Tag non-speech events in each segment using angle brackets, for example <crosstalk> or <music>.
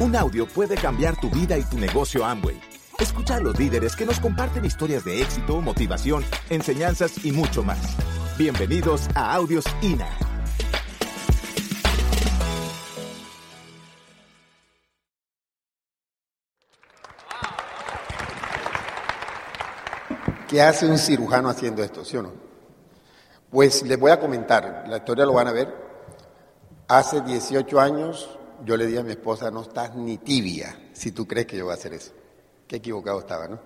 Un audio puede cambiar tu vida y tu negocio Amway. Escucha a los líderes que nos comparten historias de éxito, motivación, enseñanzas y mucho más. Bienvenidos a Audios INA. ¿Qué hace un cirujano haciendo esto, sí o no? Pues les voy a comentar, la historia lo van a ver. Hace 18 años yo le dije a mi esposa, no estás ni tibia si tú crees que yo voy a hacer eso. Qué equivocado estaba, ¿no?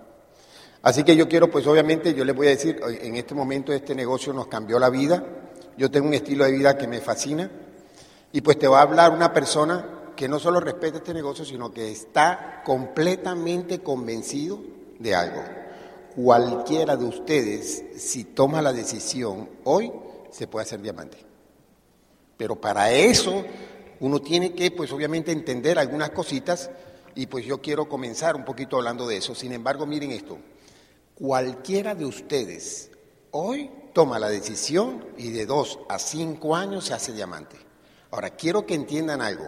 Así que yo quiero, pues obviamente, yo les voy a decir, en este momento este negocio nos cambió la vida. Yo tengo un estilo de vida que me fascina. Y pues te va a hablar una persona que no solo respeta este negocio, sino que está completamente convencido de algo. Cualquiera de ustedes, si toma la decisión hoy, se puede hacer diamante. Pero para eso uno tiene que, pues obviamente, entender algunas cositas y pues yo quiero comenzar un poquito hablando de eso. Sin embargo, miren esto, cualquiera de ustedes hoy toma la decisión y de dos a cinco años se hace diamante. Ahora, quiero que entiendan algo.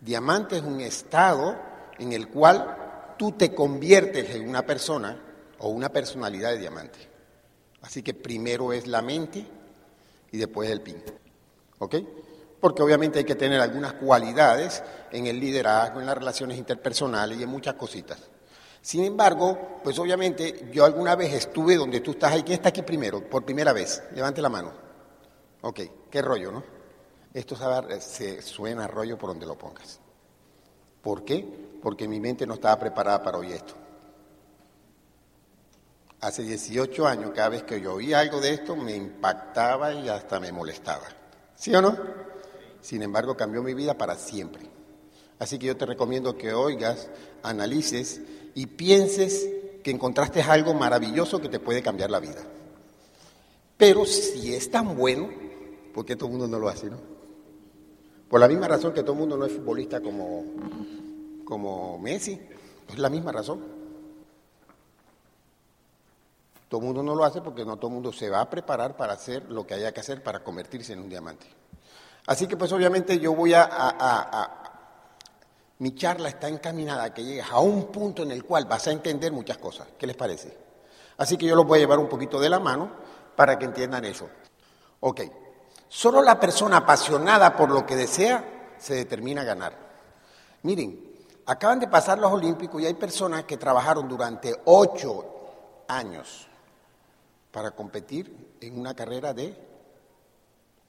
Diamante es un estado en el cual tú te conviertes en una persona o una personalidad de diamante. Así que primero es la mente y después el pin. ¿Ok? Porque obviamente hay que tener algunas cualidades en el liderazgo, en las relaciones interpersonales y en muchas cositas. Sin embargo, pues obviamente yo alguna vez estuve donde tú estás ahí. ¿Quién está aquí primero? Por primera vez. Levante la mano. Ok, qué rollo, ¿no? Esto se suena rollo por donde lo pongas. ¿Por qué? Porque mi mente no estaba preparada para oír esto. Hace 18 años, cada vez que yo oía algo de esto, me impactaba y hasta me molestaba. ¿Sí o no? Sin embargo cambió mi vida para siempre. Así que yo te recomiendo que oigas, analices y pienses que encontraste algo maravilloso que te puede cambiar la vida. Pero si es tan bueno, ¿por qué todo el mundo no lo hace, no? Por la misma razón que todo el mundo no es futbolista como, como Messi, es la misma razón. Todo el mundo no lo hace porque no todo el mundo se va a preparar para hacer lo que haya que hacer para convertirse en un diamante. Así que pues obviamente yo voy a, mi charla está encaminada a que llegues a un punto en el cual vas a entender muchas cosas. ¿Qué les parece? Así que yo los voy a llevar un poquito de la mano para que entiendan eso. Ok, solo la persona apasionada por lo que desea se determina a ganar. Miren, acaban de pasar los Olímpicos y hay personas que trabajaron durante ocho años para competir en una carrera de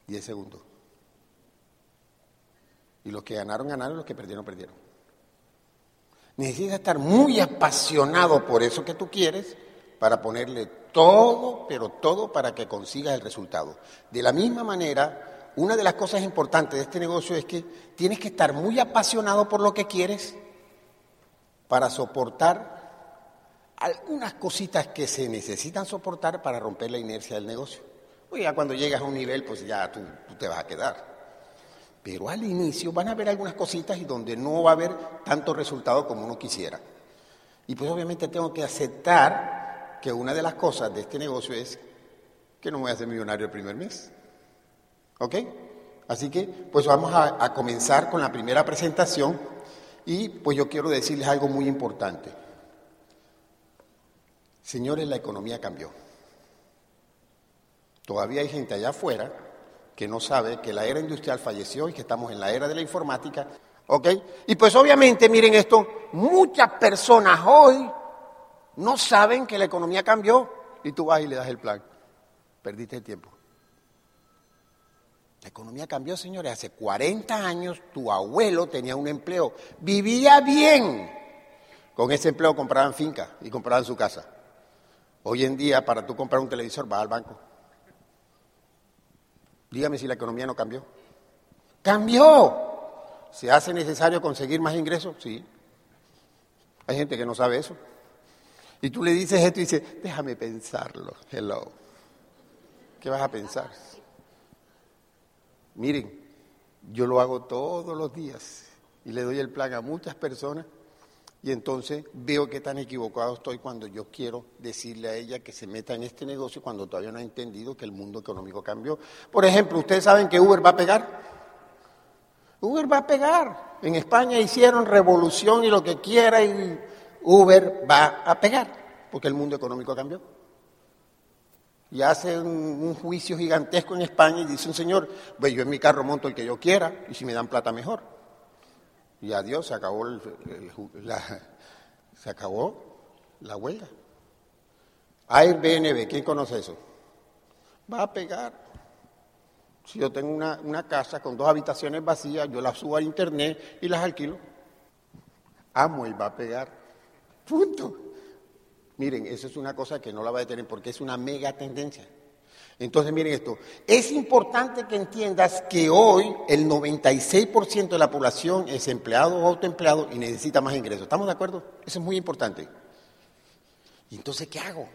10 segundos. Y los que ganaron, ganaron, los que perdieron, perdieron. Necesitas estar muy apasionado por eso que tú quieres para ponerle todo, pero todo para que consigas el resultado. De la misma manera, una de las cosas importantes de este negocio es que tienes que estar muy apasionado por lo que quieres para soportar algunas cositas que se necesitan soportar para romper la inercia del negocio. Pues ya cuando llegas a un nivel, pues ya tú te vas a quedar. Pero al inicio van a haber algunas cositas y donde no va a haber tanto resultado como uno quisiera. Y pues obviamente tengo que aceptar que una de las cosas de este negocio es que no voy a ser millonario el primer mes. ¿Ok? Así que pues vamos a, a comenzar con la primera presentación y pues yo quiero decirles algo muy importante. Señores, la economía cambió. Todavía hay gente allá afuera que no sabe que la era industrial falleció y que estamos en la era de la informática. ¿Ok? Y pues obviamente, miren esto, muchas personas hoy no saben que la economía cambió y tú vas y le das el plan. Perdiste el tiempo. La economía cambió, señores. Hace 40 años tu abuelo tenía un empleo, vivía bien. Con ese empleo compraban finca y compraban su casa. Hoy en día, para tú comprar un televisor, vas al banco. Dígame si la economía no cambió. ¡Cambió! ¿Se hace necesario conseguir más ingresos? Sí. Hay gente que no sabe eso. Y tú le dices esto y dices, déjame pensarlo. Hello. ¿Qué vas a pensar? Miren, yo lo hago todos los días y le doy el plan a muchas personas y entonces veo que tan equivocado estoy cuando yo quiero decirle a ella que se meta en este negocio cuando todavía no ha entendido que el mundo económico cambió. Por ejemplo, ¿ustedes saben que Uber va a pegar? Uber va a pegar. En España hicieron revolución y lo que quiera y Uber va a pegar, porque el mundo económico cambió. Y hace un, juicio gigantesco en España y dice un señor, pues yo en mi carro monto el que yo quiera y si me dan plata mejor. Y adiós, se acabó, la, se acabó la huelga. Airbnb, ¿quién conoce eso? Va a pegar. Si yo tengo una, una casa con dos habitaciones vacías, yo las subo a internet y las alquilo. Amo y va a pegar. Punto. Miren, eso es una cosa que no la va a detener porque es una mega tendencia. Entonces, miren esto. Es importante que entiendas que hoy el 96% de la población es empleado o autoempleado y necesita más ingresos. ¿Estamos de acuerdo? Eso es muy importante. ¿Y entonces qué hago?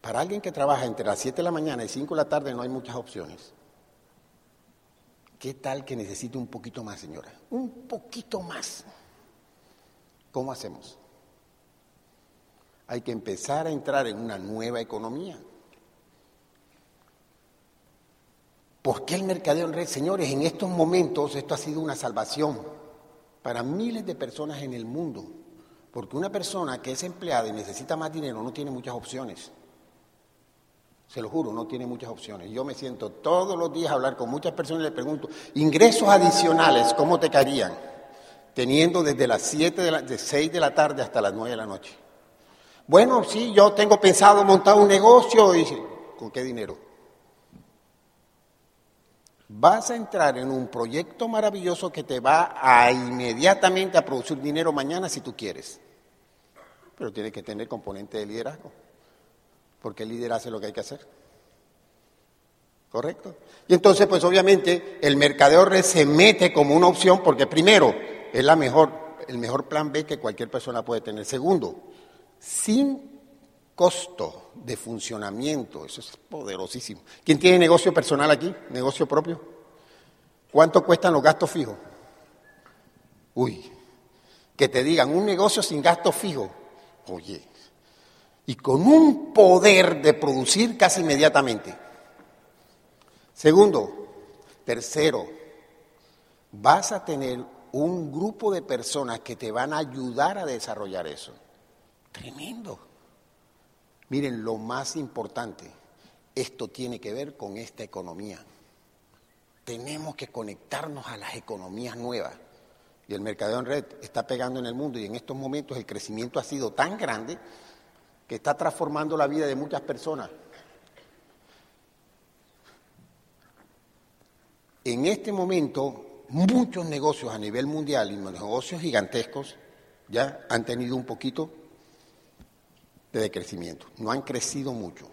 Para alguien que trabaja entre las 7 de la mañana y 5 de la tarde no hay muchas opciones. ¿Qué tal que necesite un poquito más, señora? Un poquito más. ¿Cómo hacemos? Hay que empezar a entrar en una nueva economía. ¿Por qué el mercadeo en red? Señores, en estos momentos esto ha sido una salvación para miles de personas en el mundo. Porque una persona que es empleada y necesita más dinero no tiene muchas opciones. Se lo juro, no tiene muchas opciones. Yo me siento todos los días a hablar con muchas personas y les pregunto, ingresos adicionales, ¿cómo te caerían? Teniendo desde las 7 de, la, 6 de la tarde hasta las 9 de la noche. Bueno, sí, yo tengo pensado montar un negocio y ¿con qué dinero? Vas a entrar en un proyecto maravilloso que te va a inmediatamente a producir dinero mañana si tú quieres. Pero tiene que tener componente de liderazgo, porque el líder hace lo que hay que hacer. ¿Correcto? Y entonces, pues obviamente, el mercadeo se mete como una opción porque primero, es la mejor, el mejor plan B que cualquier persona puede tener. Segundo, sin costo de funcionamiento, eso es poderosísimo. ¿Quién tiene negocio personal aquí? ¿Negocio propio? ¿Cuánto cuestan los gastos fijos? Uy, que te digan un negocio sin gasto fijo, oye, y con un poder de producir casi inmediatamente. Segundo, tercero, vas a tener un grupo de personas que te van a ayudar a desarrollar eso. Tremendo. Miren, lo más importante, esto tiene que ver con esta economía. Tenemos que conectarnos a las economías nuevas. Y el mercadeo en red está pegando en el mundo y en estos momentos el crecimiento ha sido tan grande que está transformando la vida de muchas personas. En este momento, muchos negocios a nivel mundial y negocios gigantescos ya han tenido un poquito de decrecimiento. No han crecido mucho.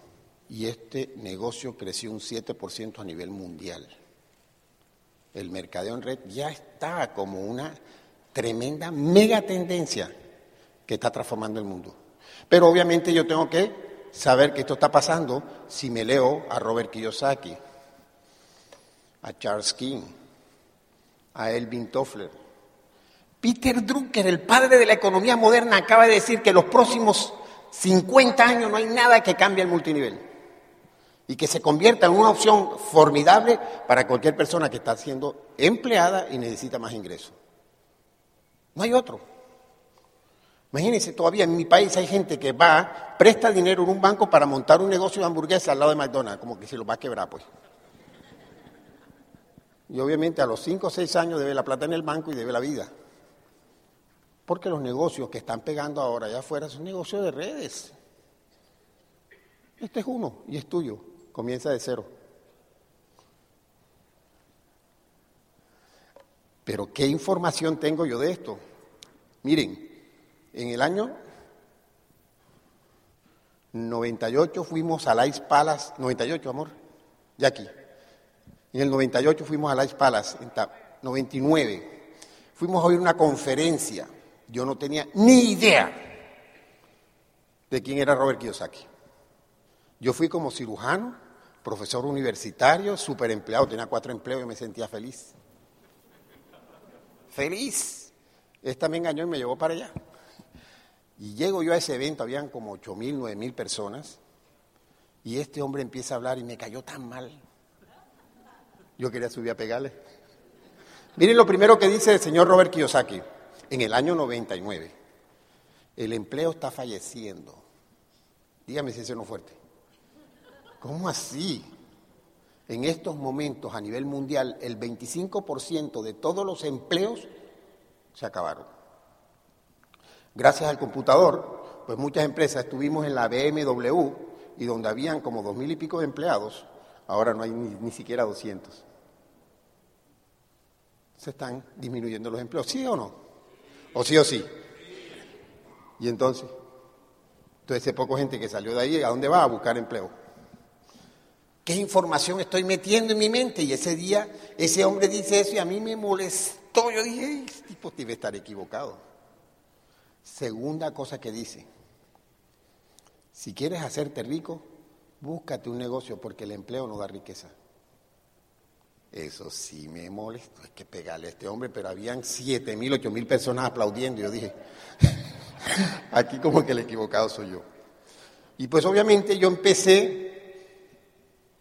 Y este negocio creció un 7% a nivel mundial. El mercadeo en red ya está como una tremenda mega tendencia que está transformando el mundo. Pero obviamente yo tengo que saber que esto está pasando si me leo a Robert Kiyosaki, a Charles King, a Elvin Toffler. Peter Drucker, el padre de la economía moderna, acaba de decir que los próximos 50 años no hay nada que cambie el multinivel y que se convierta en una opción formidable para cualquier persona que está siendo empleada y necesita más ingresos. No hay otro. Imagínense, todavía en mi país hay gente que va, presta dinero en un banco para montar un negocio de hamburguesa al lado de McDonald's, como que se lo va a quebrar, pues. Y obviamente a los 5 o 6 años debe la plata en el banco y debe la vida. Porque los negocios que están pegando ahora allá afuera son negocios de redes. Este es uno y es tuyo. Comienza de cero. Pero ¿qué información tengo yo de esto? Miren, en el año 98 fuimos a Ice Palace, 98, amor, aquí. En el 98 fuimos a Ice Palace, en 99. Fuimos a oír una conferencia yo no tenía ni idea de quién era Robert Kiyosaki. Yo fui como cirujano, profesor universitario, super empleado, tenía cuatro empleos y me sentía feliz. Feliz. Esta me engañó y me llevó para allá. Y llego yo a ese evento, habían como ocho mil, nueve mil personas, y este hombre empieza a hablar y me cayó tan mal. Yo quería subir a pegarle. Miren lo primero que dice el señor Robert Kiyosaki en el año 99. El empleo está falleciendo. Dígame si eso no fuerte. ¿Cómo así? En estos momentos a nivel mundial el 25% de todos los empleos se acabaron. Gracias al computador, pues muchas empresas estuvimos en la BMW y donde habían como dos mil y pico de empleados, ahora no hay ni, ni siquiera 200 se están disminuyendo los empleos. ¿Sí o no? ¿O sí o sí? Y entonces, entonces poco gente que salió de ahí, ¿a dónde va? A buscar empleo. ¿Qué información estoy metiendo en mi mente? Y ese día, ese hombre dice eso y a mí me molestó. Yo dije, este tipo debe estar equivocado. Segunda cosa que dice, si quieres hacerte rico, búscate un negocio porque el empleo no da riqueza. Eso sí me molestó, hay que pegarle a este hombre, pero habían siete mil, ocho mil personas aplaudiendo. Yo dije, <laughs> aquí como que el equivocado soy yo. Y pues obviamente yo empecé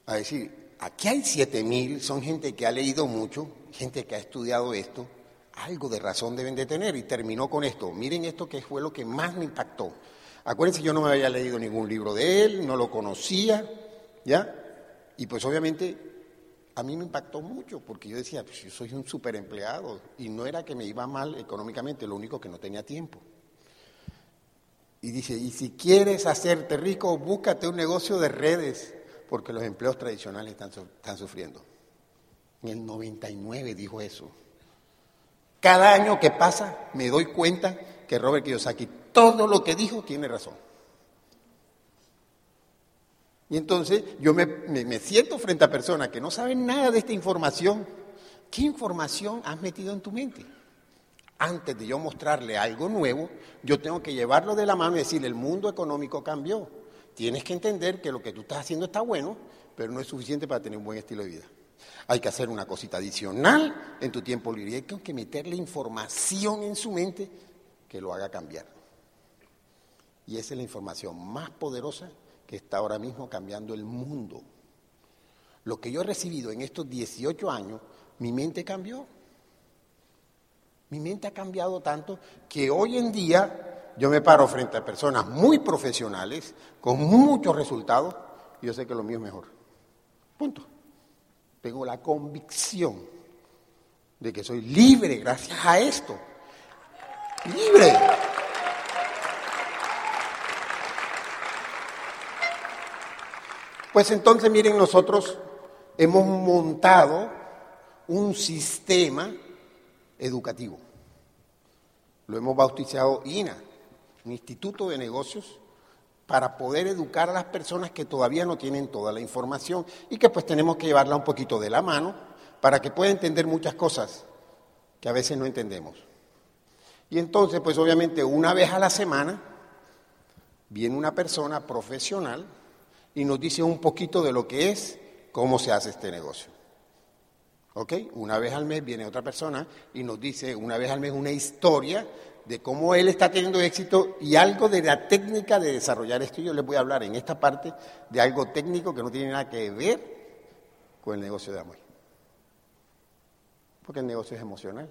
a decir, aquí hay siete mil, son gente que ha leído mucho, gente que ha estudiado esto, algo de razón deben de tener. Y terminó con esto. Miren esto que fue lo que más me impactó. Acuérdense, yo no me había leído ningún libro de él, no lo conocía, ¿ya? Y pues obviamente a mí me impactó mucho porque yo decía, pues yo soy un super empleado y no era que me iba mal económicamente, lo único que no tenía tiempo. Y dice, y si quieres hacerte rico, búscate un negocio de redes, porque los empleos tradicionales están, están sufriendo. En el 99 dijo eso. Cada año que pasa me doy cuenta que Robert Kiyosaki todo lo que dijo tiene razón. Y entonces yo me, siento frente a personas que no saben nada de esta información. ¿Qué información has metido en tu mente? Antes de yo mostrarle algo nuevo, yo tengo que llevarlo de la mano y decirle, el mundo económico cambió. Tienes que entender que lo que tú estás haciendo está bueno, pero no es suficiente para tener un buen estilo de vida. Hay que hacer una cosita adicional en tu tiempo libre. Hay que meterle información en su mente que lo haga cambiar. Y esa es la información más poderosa que está ahora mismo cambiando el mundo. Lo que yo he recibido en estos 18 años, mi mente cambió. Mi mente ha cambiado tanto que hoy en día yo me paro frente a personas muy profesionales, con muchos resultados, y yo sé que lo mío es mejor. Punto. Tengo la convicción de que soy libre gracias a esto. Libre. Pues entonces, miren, nosotros hemos montado un sistema educativo. Lo hemos bautizado INA, un instituto de negocios, para poder educar a las personas que todavía no tienen toda la información y que pues tenemos que llevarla un poquito de la mano para que pueda entender muchas cosas que a veces no entendemos. Y entonces, pues obviamente una vez a la semana viene una persona profesional y nos dice un poquito de lo que es, cómo se hace este negocio. ¿Ok? Una vez al mes viene otra persona y nos dice una vez al mes una historia de cómo él está teniendo éxito y algo de la técnica de desarrollar esto. Yo les voy a hablar en esta parte de algo técnico que no tiene nada que ver con el negocio de amor. Porque el negocio es emocional.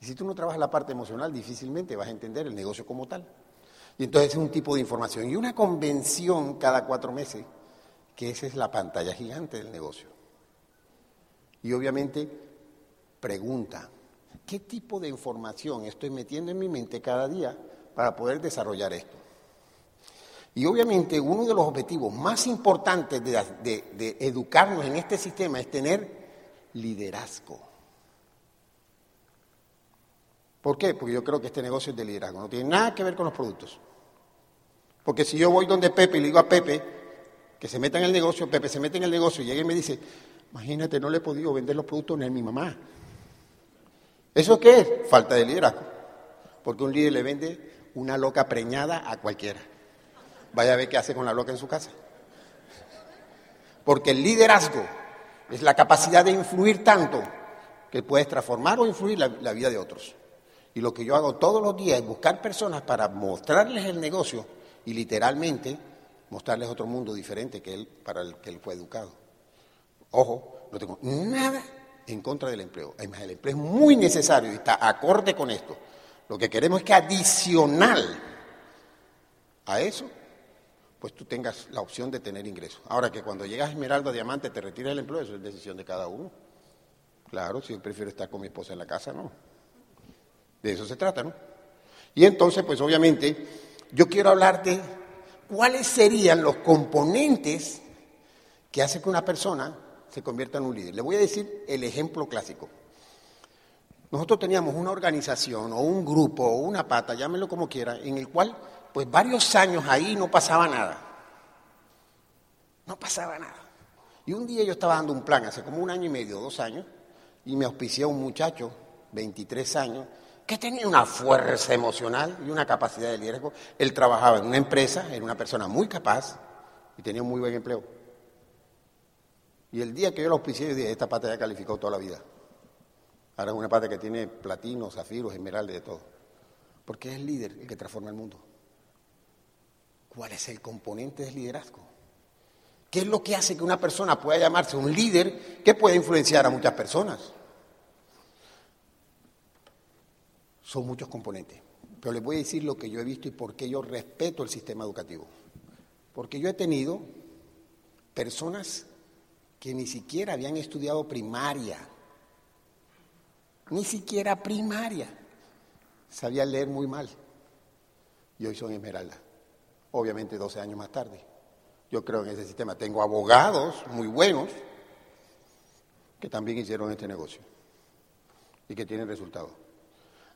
Y si tú no trabajas la parte emocional, difícilmente vas a entender el negocio como tal. Y entonces es un tipo de información. Y una convención cada cuatro meses, que esa es la pantalla gigante del negocio. Y obviamente pregunta, ¿qué tipo de información estoy metiendo en mi mente cada día para poder desarrollar esto? Y obviamente uno de los objetivos más importantes de, de, educarnos en este sistema es tener liderazgo. ¿Por qué? Porque yo creo que este negocio es de liderazgo, no tiene nada que ver con los productos. Porque si yo voy donde Pepe y le digo a Pepe que se meta en el negocio, Pepe se mete en el negocio y llega y me dice, imagínate, no le he podido vender los productos ni a mi mamá. ¿Eso qué es? Falta de liderazgo. Porque un líder le vende una loca preñada a cualquiera. Vaya a ver qué hace con la loca en su casa. Porque el liderazgo es la capacidad de influir tanto que puedes transformar o influir la, la vida de otros. Y lo que yo hago todos los días es buscar personas para mostrarles el negocio y literalmente mostrarles otro mundo diferente que él, para el que él fue educado. Ojo, no tengo nada en contra del empleo. Además, el empleo es muy necesario y está acorde con esto. Lo que queremos es que adicional a eso, pues tú tengas la opción de tener ingresos. Ahora que cuando llegas a Esmeralda Diamante te retiras del empleo, eso es decisión de cada uno. Claro, si yo prefiero estar con mi esposa en la casa, no. De eso se trata, ¿no? Y entonces, pues obviamente, yo quiero hablarte cuáles serían los componentes que hacen que una persona se convierta en un líder. Le voy a decir el ejemplo clásico. Nosotros teníamos una organización o un grupo o una pata, llámelo como quiera, en el cual pues varios años ahí no pasaba nada. No pasaba nada. Y un día yo estaba dando un plan, hace como un año y medio, dos años, y me auspició un muchacho, 23 años, que tenía una fuerza emocional y una capacidad de liderazgo. Él trabajaba en una empresa, era una persona muy capaz y tenía un muy buen empleo. Y el día que yo lo auspicié, yo dije, esta pata ya calificó toda la vida. Ahora es una pata que tiene platino, zafiros, esmeraldas, de todo. Porque es el líder el que transforma el mundo. ¿Cuál es el componente del liderazgo? ¿Qué es lo que hace que una persona pueda llamarse un líder que puede influenciar a muchas personas? Son muchos componentes. Pero les voy a decir lo que yo he visto y por qué yo respeto el sistema educativo. Porque yo he tenido personas que ni siquiera habían estudiado primaria, ni siquiera primaria, sabían leer muy mal. Y hoy son esmeralda. Obviamente 12 años más tarde. Yo creo en ese sistema. Tengo abogados muy buenos que también hicieron este negocio y que tienen resultados.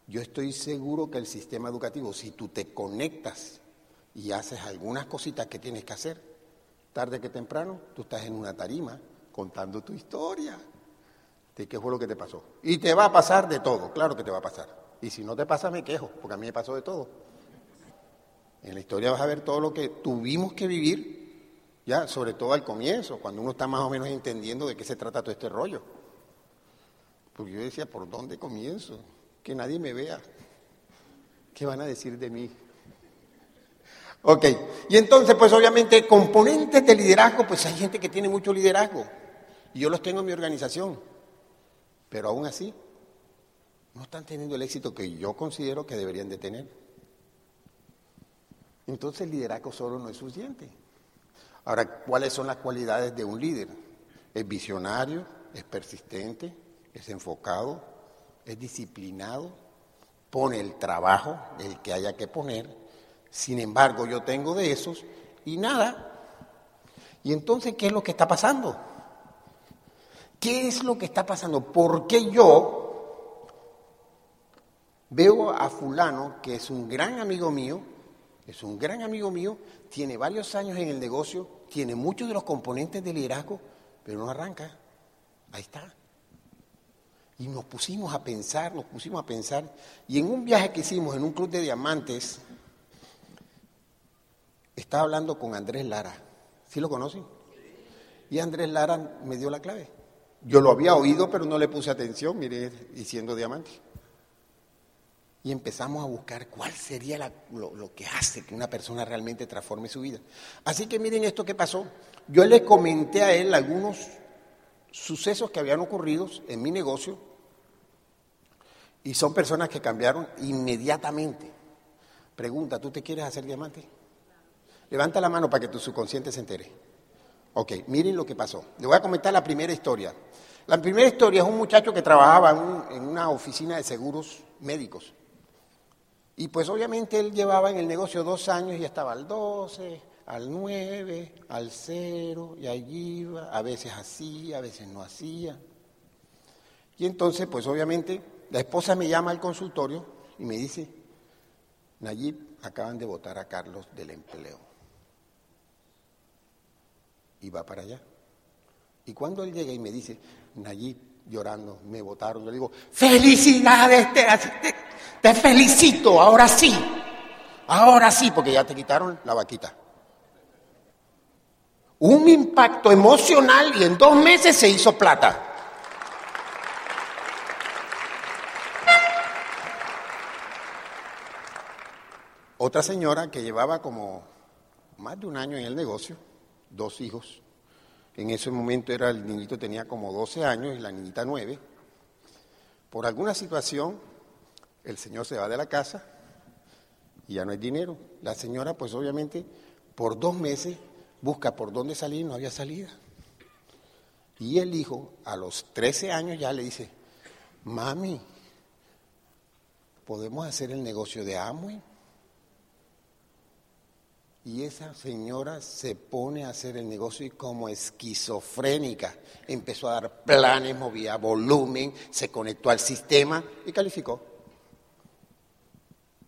Yo estoy seguro que el sistema educativo, si tú te conectas y haces algunas cositas que tienes que hacer, tarde que temprano, tú estás en una tarima contando tu historia de qué fue lo que te pasó. Y te va a pasar de todo, claro que te va a pasar. Y si no te pasa, me quejo, porque a mí me pasó de todo. En la historia vas a ver todo lo que tuvimos que vivir, ya, sobre todo al comienzo, cuando uno está más o menos entendiendo de qué se trata todo este rollo. Porque yo decía, ¿por dónde comienzo? Que nadie me vea. ¿Qué van a decir de mí? Ok, y entonces, pues obviamente, componentes de liderazgo, pues hay gente que tiene mucho liderazgo. Y yo los tengo en mi organización. Pero aún así, no están teniendo el éxito que yo considero que deberían de tener. Entonces el liderazgo solo no es suficiente. Ahora, ¿cuáles son las cualidades de un líder? Es visionario, es persistente, es enfocado, es disciplinado, pone el trabajo, el que haya que poner. Sin embargo, yo tengo de esos y nada. Y entonces, ¿qué es lo que está pasando? ¿Qué es lo que está pasando? ¿Por qué yo veo a fulano, que es un gran amigo mío, es un gran amigo mío, tiene varios años en el negocio, tiene muchos de los componentes de liderazgo, pero no arranca. Ahí está. Y nos pusimos a pensar, nos pusimos a pensar, y en un viaje que hicimos en un club de diamantes, estaba hablando con Andrés Lara. ¿Sí lo conocen? Y Andrés Lara me dio la clave. Yo lo había oído, pero no le puse atención, mire, diciendo diamante. Y empezamos a buscar cuál sería lo, lo, que hace que una persona realmente transforme su vida. Así que miren esto que pasó. Yo le comenté a él algunos sucesos que habían ocurrido en mi negocio y son personas que cambiaron inmediatamente. Pregunta, ¿tú te quieres hacer diamante? Levanta la mano para que tu subconsciente se entere. Ok, miren lo que pasó. Le voy a comentar la primera historia. La primera historia es un muchacho que trabajaba en, una oficina de seguros médicos. Y pues obviamente él llevaba en el negocio dos años y estaba al 12, al 9, al 0, y allí iba, a veces hacía, a veces no hacía. Y entonces, pues obviamente, la esposa me llama al consultorio y me dice, Nayib, acaban de votar a Carlos del empleo. Y va para allá. Y cuando él llega y me dice, Nayib, llorando, me votaron, yo le digo, felicidades, te, te felicito, ahora sí, ahora sí, porque ya te quitaron la vaquita. Un impacto emocional y en dos meses se hizo plata. Otra señora que llevaba como más de un año en el negocio, dos hijos, En ese momento era el niñito tenía como 12 años y la niñita 9. Por alguna situación, el señor se va de la casa y ya no hay dinero. La señora, pues obviamente, por dos meses busca por dónde salir, no había salida. Y el hijo, a los 13 años, ya le dice, mami, ¿podemos hacer el negocio de Amway? Y esa señora se pone a hacer el negocio y como esquizofrénica empezó a dar planes, movía volumen, se conectó al sistema y calificó.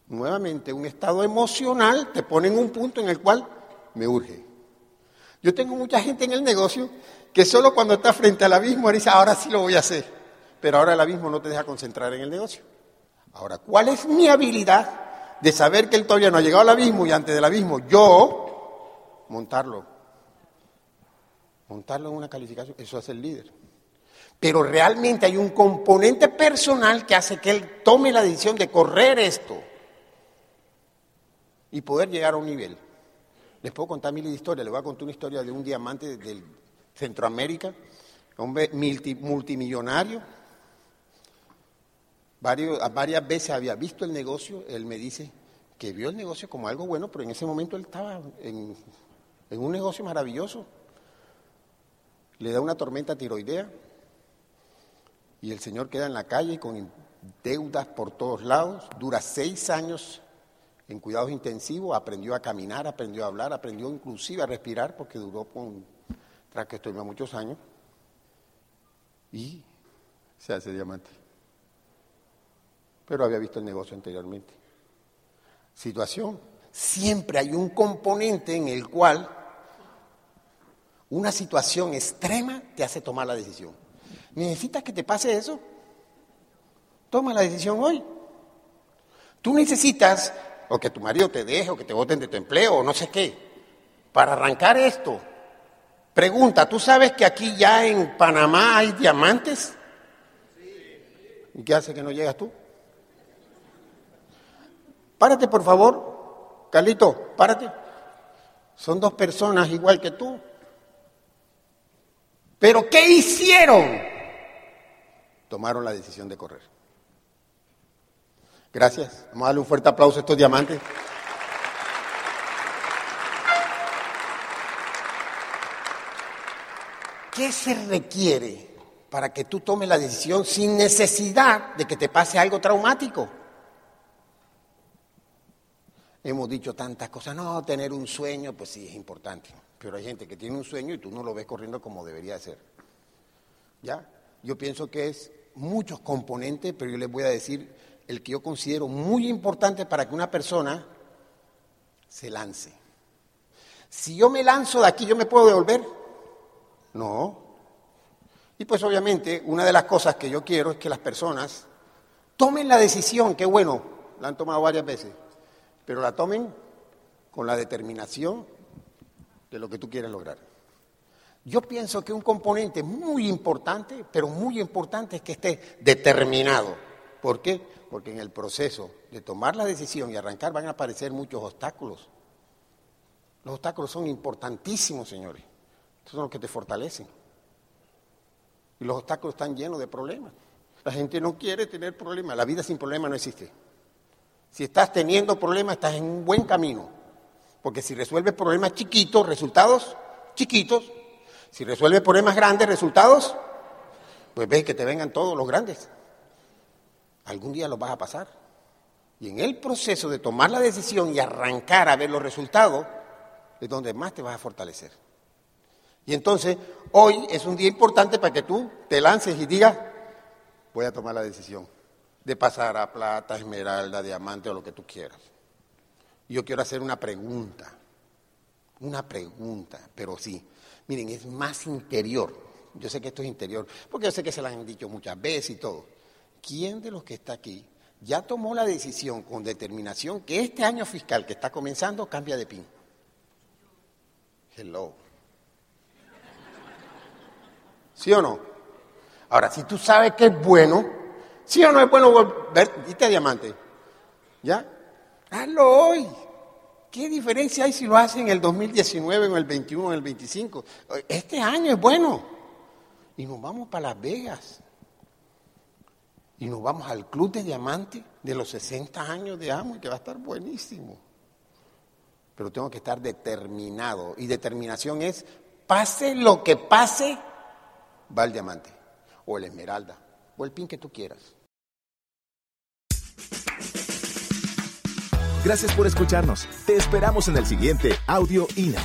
Nuevamente, un estado emocional te pone en un punto en el cual me urge. Yo tengo mucha gente en el negocio que solo cuando está frente al abismo dice, ahora sí lo voy a hacer. Pero ahora el abismo no te deja concentrar en el negocio. Ahora, ¿cuál es mi habilidad de saber que él todavía no ha llegado al abismo y antes del abismo yo montarlo. Montarlo en una calificación, eso hace el líder. Pero realmente hay un componente personal que hace que él tome la decisión de correr esto y poder llegar a un nivel. Les puedo contar mil historias, les voy a contar una historia de un diamante del Centroamérica, hombre multimillonario, varias veces había visto el negocio, él me dice que vio el negocio como algo bueno, pero en ese momento él estaba en, un negocio maravilloso. Le da una tormenta tiroidea y el señor queda en la calle con deudas por todos lados, dura seis años en cuidados intensivos, aprendió a caminar, aprendió a hablar, aprendió inclusive a respirar porque duró con traqueostomía muchos años y se hace diamante pero había visto el negocio anteriormente. Situación. Siempre hay un componente en el cual una situación extrema te hace tomar la decisión. ¿Necesitas que te pase eso? Toma la decisión hoy. Tú necesitas o que tu marido te deje o que te voten de tu empleo o no sé qué. Para arrancar esto, pregunta, ¿tú sabes que aquí ya en Panamá hay diamantes? ¿Y qué hace que no llegas tú? Párate, por favor. Carlito, párate. Son dos personas igual que tú. Pero ¿qué hicieron? Tomaron la decisión de correr. Gracias. Vamos a darle un fuerte aplauso a estos diamantes. ¿Qué se requiere para que tú tomes la decisión sin necesidad de que te pase algo traumático? Hemos dicho tantas cosas, no, tener un sueño, pues sí, es importante, pero hay gente que tiene un sueño y tú no lo ves corriendo como debería ser. ¿Ya? Yo pienso que es muchos componentes, pero yo les voy a decir el que yo considero muy importante para que una persona se lance. Si yo me lanzo de aquí, ¿yo me puedo devolver? No. Y pues obviamente una de las cosas que yo quiero es que las personas tomen la decisión, que bueno, la han tomado varias veces, pero la tomen con la determinación de lo que tú quieres lograr. Yo pienso que un componente muy importante, pero muy importante es que esté determinado. ¿Por qué? Porque en el proceso de tomar la decisión y arrancar van a aparecer muchos obstáculos. Los obstáculos son importantísimos, señores. son los que te fortalecen. Y los obstáculos están llenos de problemas. La gente no quiere tener problemas. La vida sin problemas no existe. Si estás teniendo problemas, estás en un buen camino. Porque si resuelves problemas chiquitos, resultados chiquitos. Si resuelves problemas grandes, resultados, pues ves que te vengan todos los grandes. Algún día los vas a pasar. Y en el proceso de tomar la decisión y arrancar a ver los resultados, es donde más te vas a fortalecer. Y entonces, hoy es un día importante para que tú te lances y digas, voy a tomar la decisión de pasar a plata, esmeralda, diamante o lo que tú quieras. Yo quiero hacer una pregunta, una pregunta, pero sí, miren, es más interior. Yo sé que esto es interior, porque yo sé que se lo han dicho muchas veces y todo. ¿Quién de los que está aquí ya tomó la decisión con determinación que este año fiscal que está comenzando cambia de PIN? Hello. ¿Sí o no? Ahora, si tú sabes que es bueno, ¿Sí o no es bueno volver? ¿Viste diamante? ¿Ya? Hazlo hoy. ¿Qué diferencia hay si lo hacen en el 2019, en el 21, en el 25? Este año es bueno. Y nos vamos para Las Vegas. Y nos vamos al Club de Diamante de los 60 años de Amo, que va a estar buenísimo. Pero tengo que estar determinado. Y determinación es, pase lo que pase, va el diamante, o el esmeralda, o el pin que tú quieras. Gracias por escucharnos. Te esperamos en el siguiente Audio INA.